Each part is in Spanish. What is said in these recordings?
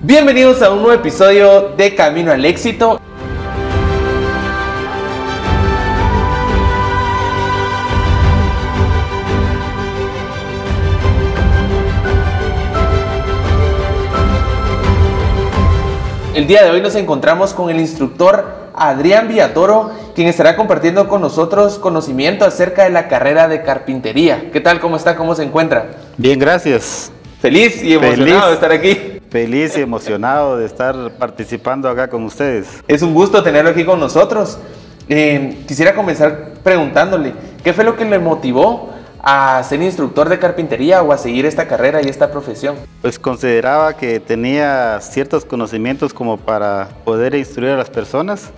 Bienvenidos a un nuevo episodio de Camino al Éxito. El día de hoy nos encontramos con el instructor Adrián Villatoro, quien estará compartiendo con nosotros conocimiento acerca de la carrera de carpintería. ¿Qué tal? ¿Cómo está? ¿Cómo se encuentra? Bien, gracias. Feliz y emocionado Feliz. de estar aquí. Feliz y emocionado de estar participando acá con ustedes. Es un gusto tenerlo aquí con nosotros. Eh, quisiera comenzar preguntándole, ¿qué fue lo que le motivó a ser instructor de carpintería o a seguir esta carrera y esta profesión? Pues consideraba que tenía ciertos conocimientos como para poder instruir a las personas.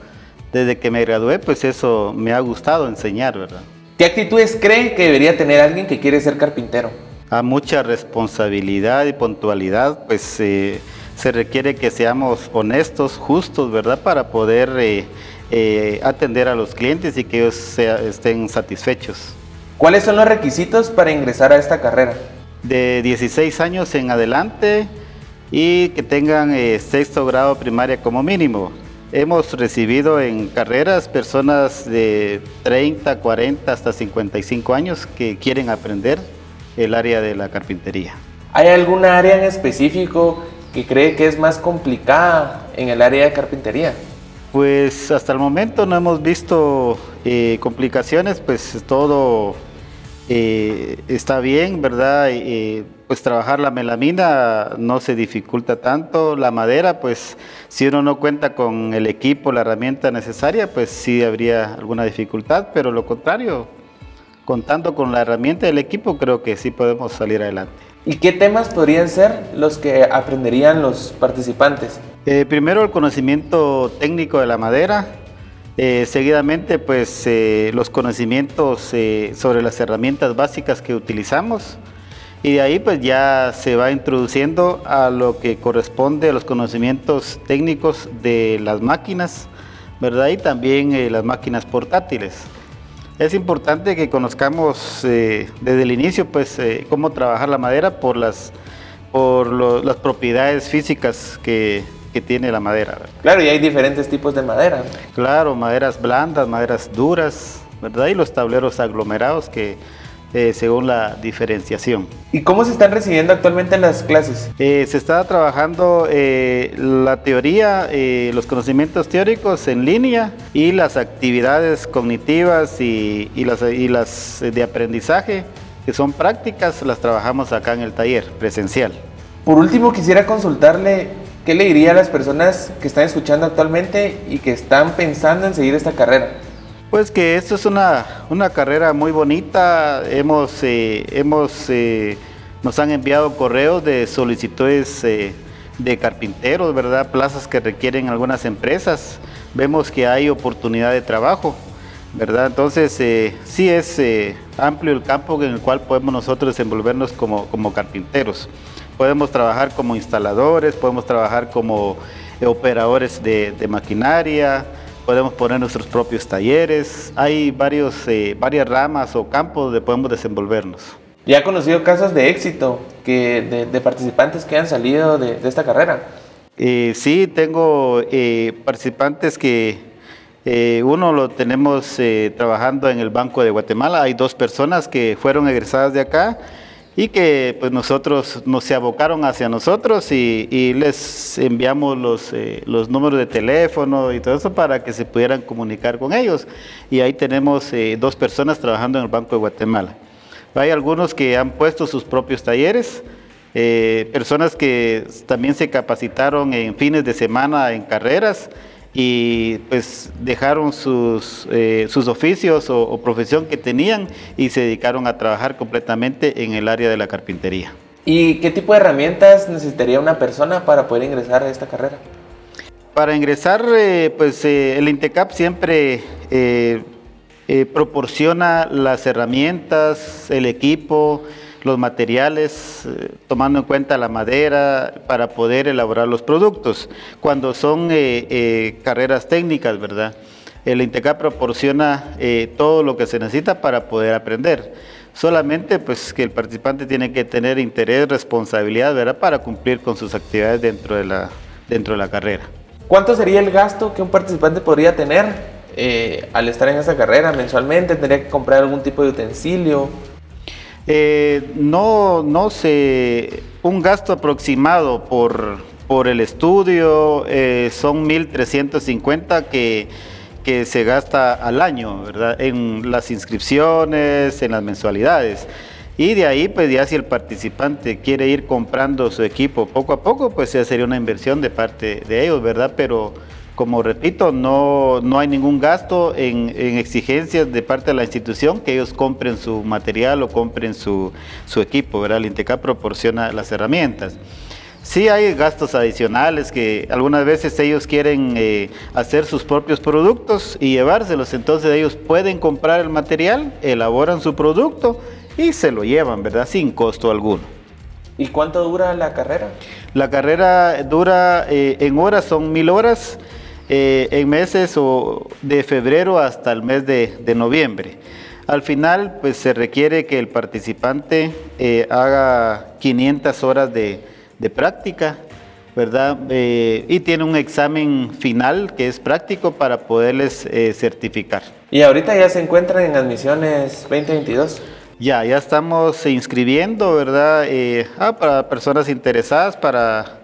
Desde que me gradué, pues eso me ha gustado enseñar, ¿verdad? ¿Qué actitudes cree que debería tener alguien que quiere ser carpintero? A mucha responsabilidad y puntualidad, pues eh, se requiere que seamos honestos, justos, ¿verdad? Para poder eh, eh, atender a los clientes y que ellos sea- estén satisfechos. ¿Cuáles son los requisitos para ingresar a esta carrera? de 16 años en adelante y que tengan sexto grado primaria como mínimo. Hemos recibido en carreras personas de 30, 40 hasta 55 años que quieren aprender el área de la carpintería. ¿Hay alguna área en específico que cree que es más complicada en el área de carpintería? Pues hasta el momento no hemos visto eh, complicaciones, pues todo eh, está bien, ¿verdad? Eh, pues trabajar la melamina no se dificulta tanto, la madera, pues si uno no cuenta con el equipo, la herramienta necesaria, pues sí habría alguna dificultad, pero lo contrario, contando con la herramienta y el equipo, creo que sí podemos salir adelante. ¿Y qué temas podrían ser los que aprenderían los participantes? Eh, primero el conocimiento técnico de la madera, eh, seguidamente pues eh, los conocimientos sobre las herramientas básicas que utilizamos y de ahí pues ya se va introduciendo a lo que corresponde a los conocimientos técnicos de las máquinas, ¿verdad? Y también las máquinas portátiles. Es importante que conozcamos eh, desde el inicio pues eh, cómo trabajar la madera por las, por lo- las propiedades físicas que, que tiene la madera. ¿verdad? Claro, y hay diferentes tipos de madera. Claro, maderas blandas, maderas duras, ¿verdad? Y los tableros aglomerados que eh, según la diferenciación. ¿Y cómo se están recibiendo actualmente las clases? Eh, se está trabajando eh, la teoría, eh, los conocimientos teóricos en línea y las actividades cognitivas y, y las, y las de aprendizaje, que son prácticas, las trabajamos acá en el taller presencial. Por último, quisiera consultarle qué le diría a las personas que están escuchando actualmente y que están pensando en seguir esta carrera. Pues que esto es una, una carrera muy bonita. Hemos, eh, hemos, eh, nos han enviado correos de solicitudes eh, de carpinteros, ¿verdad? Plazas que requieren algunas empresas. Vemos que hay oportunidad de trabajo, ¿verdad? Entonces, sí es amplio el campo en el cual podemos nosotros desenvolvernos como, como carpinteros. Podemos trabajar como instaladores, podemos trabajar como operadores de maquinaria, podemos poner nuestros propios talleres. Hay varios, eh, varias ramas o campos donde podemos desenvolvernos. Ya conocido casos de éxito que, de, de participantes que han salido de, de esta carrera. Eh, sí, tengo eh, participantes que eh, uno lo tenemos eh, trabajando en el Banco de Guatemala. Hay dos personas que fueron egresadas de acá y que pues nosotros nos se abocaron hacia nosotros y, y les enviamos los, eh, los números de teléfono y todo eso para que se pudieran comunicar con ellos. Y ahí tenemos eh, dos personas trabajando en el Banco de Guatemala. Hay algunos que han puesto sus propios talleres, eh, personas que también se capacitaron en fines de semana en carreras y pues dejaron sus, eh, sus oficios o, o profesión que tenían y se dedicaron a trabajar completamente en el área de la carpintería. ¿Y qué tipo de herramientas necesitaría una persona para poder ingresar a esta carrera? Para ingresar, eh, pues eh, el INTECAP siempre proporciona las herramientas, el equipo, los materiales, eh, tomando en cuenta la madera para poder elaborar los productos. Cuando son eh, eh, carreras técnicas, ¿verdad? El INTECAP proporciona todo lo que se necesita para poder aprender. Solamente pues que el participante tiene que tener interés, responsabilidad, ¿verdad? Para cumplir con sus actividades dentro de la, dentro de la carrera. ¿Cuánto sería el gasto que un participante podría tener al estar en esa carrera mensualmente? ¿Tendría que comprar algún tipo de utensilio? Eh, no, no sé, un gasto aproximado por, por el estudio eh, son 1.350 que, que se gasta al año, ¿verdad? En las inscripciones, en las mensualidades. Y de ahí, pues ya si el participante quiere ir comprando su equipo poco a poco, pues ya sería una inversión de parte de ellos, ¿verdad? Pero como repito, no, no hay ningún gasto en, exigencias de parte de la institución que ellos compren su material o compren su, equipo, ¿verdad? El INTECA proporciona las herramientas. Sí hay gastos adicionales que algunas veces ellos quieren eh, hacer sus propios productos y llevárselos, entonces ellos pueden comprar el material, elaboran su producto y se lo llevan, ¿verdad? Sin costo alguno. ¿Y cuánto dura la carrera? La carrera dura eh, en horas, son mil horas eh, en meses o de febrero hasta el mes de, noviembre. Al final, pues se requiere que el participante eh, haga 500 horas de, práctica, ¿verdad? Eh, y tiene un examen final que es práctico para poderles certificar. ¿Y ahorita ya se encuentran en admisiones 2022? Ya, ya estamos inscribiendo, ¿verdad? Ah, para personas interesadas para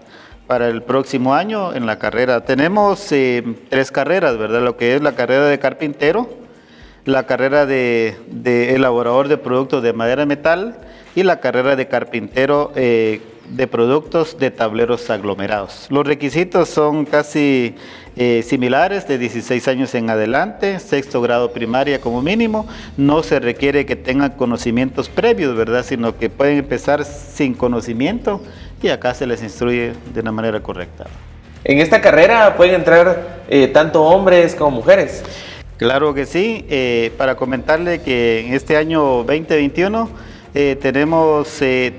para el próximo año en la carrera. Tenemos eh, tres carreras, ¿verdad? Lo que es la carrera de carpintero, la carrera de, elaborador de productos de madera metal y la carrera de carpintero eh, de productos de tableros aglomerados. Los requisitos son casi eh, similares, de 16 años en adelante, sexto grado primaria como mínimo. No se requiere que tengan conocimientos previos, ¿verdad? Sino que pueden empezar sin conocimiento y acá se les instruye de una manera correcta. En esta carrera pueden entrar eh, tanto hombres como mujeres. Claro que sí. Eh, para comentarle que en este año 2021 eh, tenemos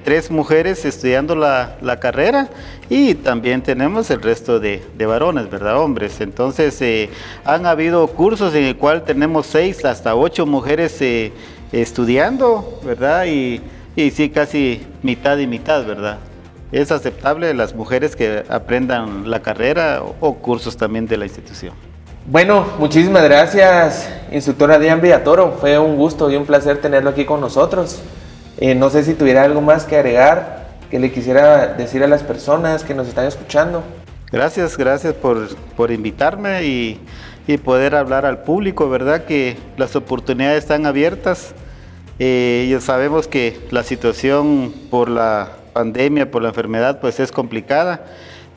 tres mujeres estudiando la, carrera y también tenemos el resto de, varones, ¿verdad? Hombres. Entonces han habido cursos en el cual tenemos seis hasta ocho mujeres estudiando, ¿verdad? Y, y sí, casi mitad y mitad, ¿verdad? es aceptable las mujeres que aprendan la carrera o cursos también de la institución. Bueno, muchísimas gracias, instructora Diane Villatoro. Fue un gusto y un placer tenerlo aquí con nosotros. Eh, no sé si tuviera algo más que agregar, que le quisiera decir a las personas que nos están escuchando. Gracias, gracias por, por invitarme y, y, poder hablar al público, ¿verdad? Que las oportunidades están abiertas. Eh, sabemos que la situación por la pandemia, por la enfermedad, pues es complicada,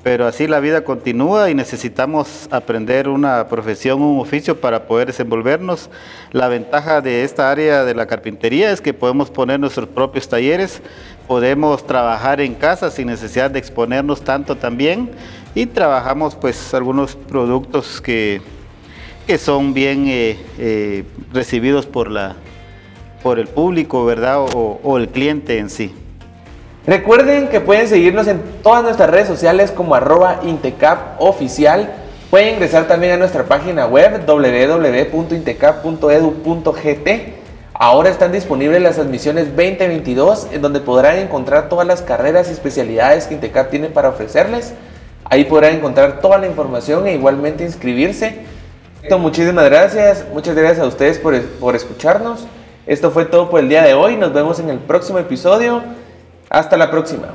pero así la vida continúa y necesitamos aprender una profesión, un oficio para poder desenvolvernos. La ventaja de esta área de la carpintería es que podemos poner nuestros propios talleres, podemos trabajar en casa sin necesidad de exponernos tanto también y trabajamos pues algunos productos que, que son bien eh, eh, recibidos por, la, por el público, ¿verdad? o el cliente en sí. Recuerden que pueden seguirnos en todas nuestras redes sociales como arroba Intecap oficial. Pueden ingresar también a nuestra página web www.intecap.edu.gt. Ahora están disponibles las admisiones 2022 en donde podrán encontrar todas las carreras y especialidades que Intecap tiene para ofrecerles. Ahí podrán encontrar toda la información e igualmente inscribirse. Muchísimas gracias, muchas gracias a ustedes por, por escucharnos. Esto fue todo por el día de hoy, nos vemos en el próximo episodio. Hasta la próxima.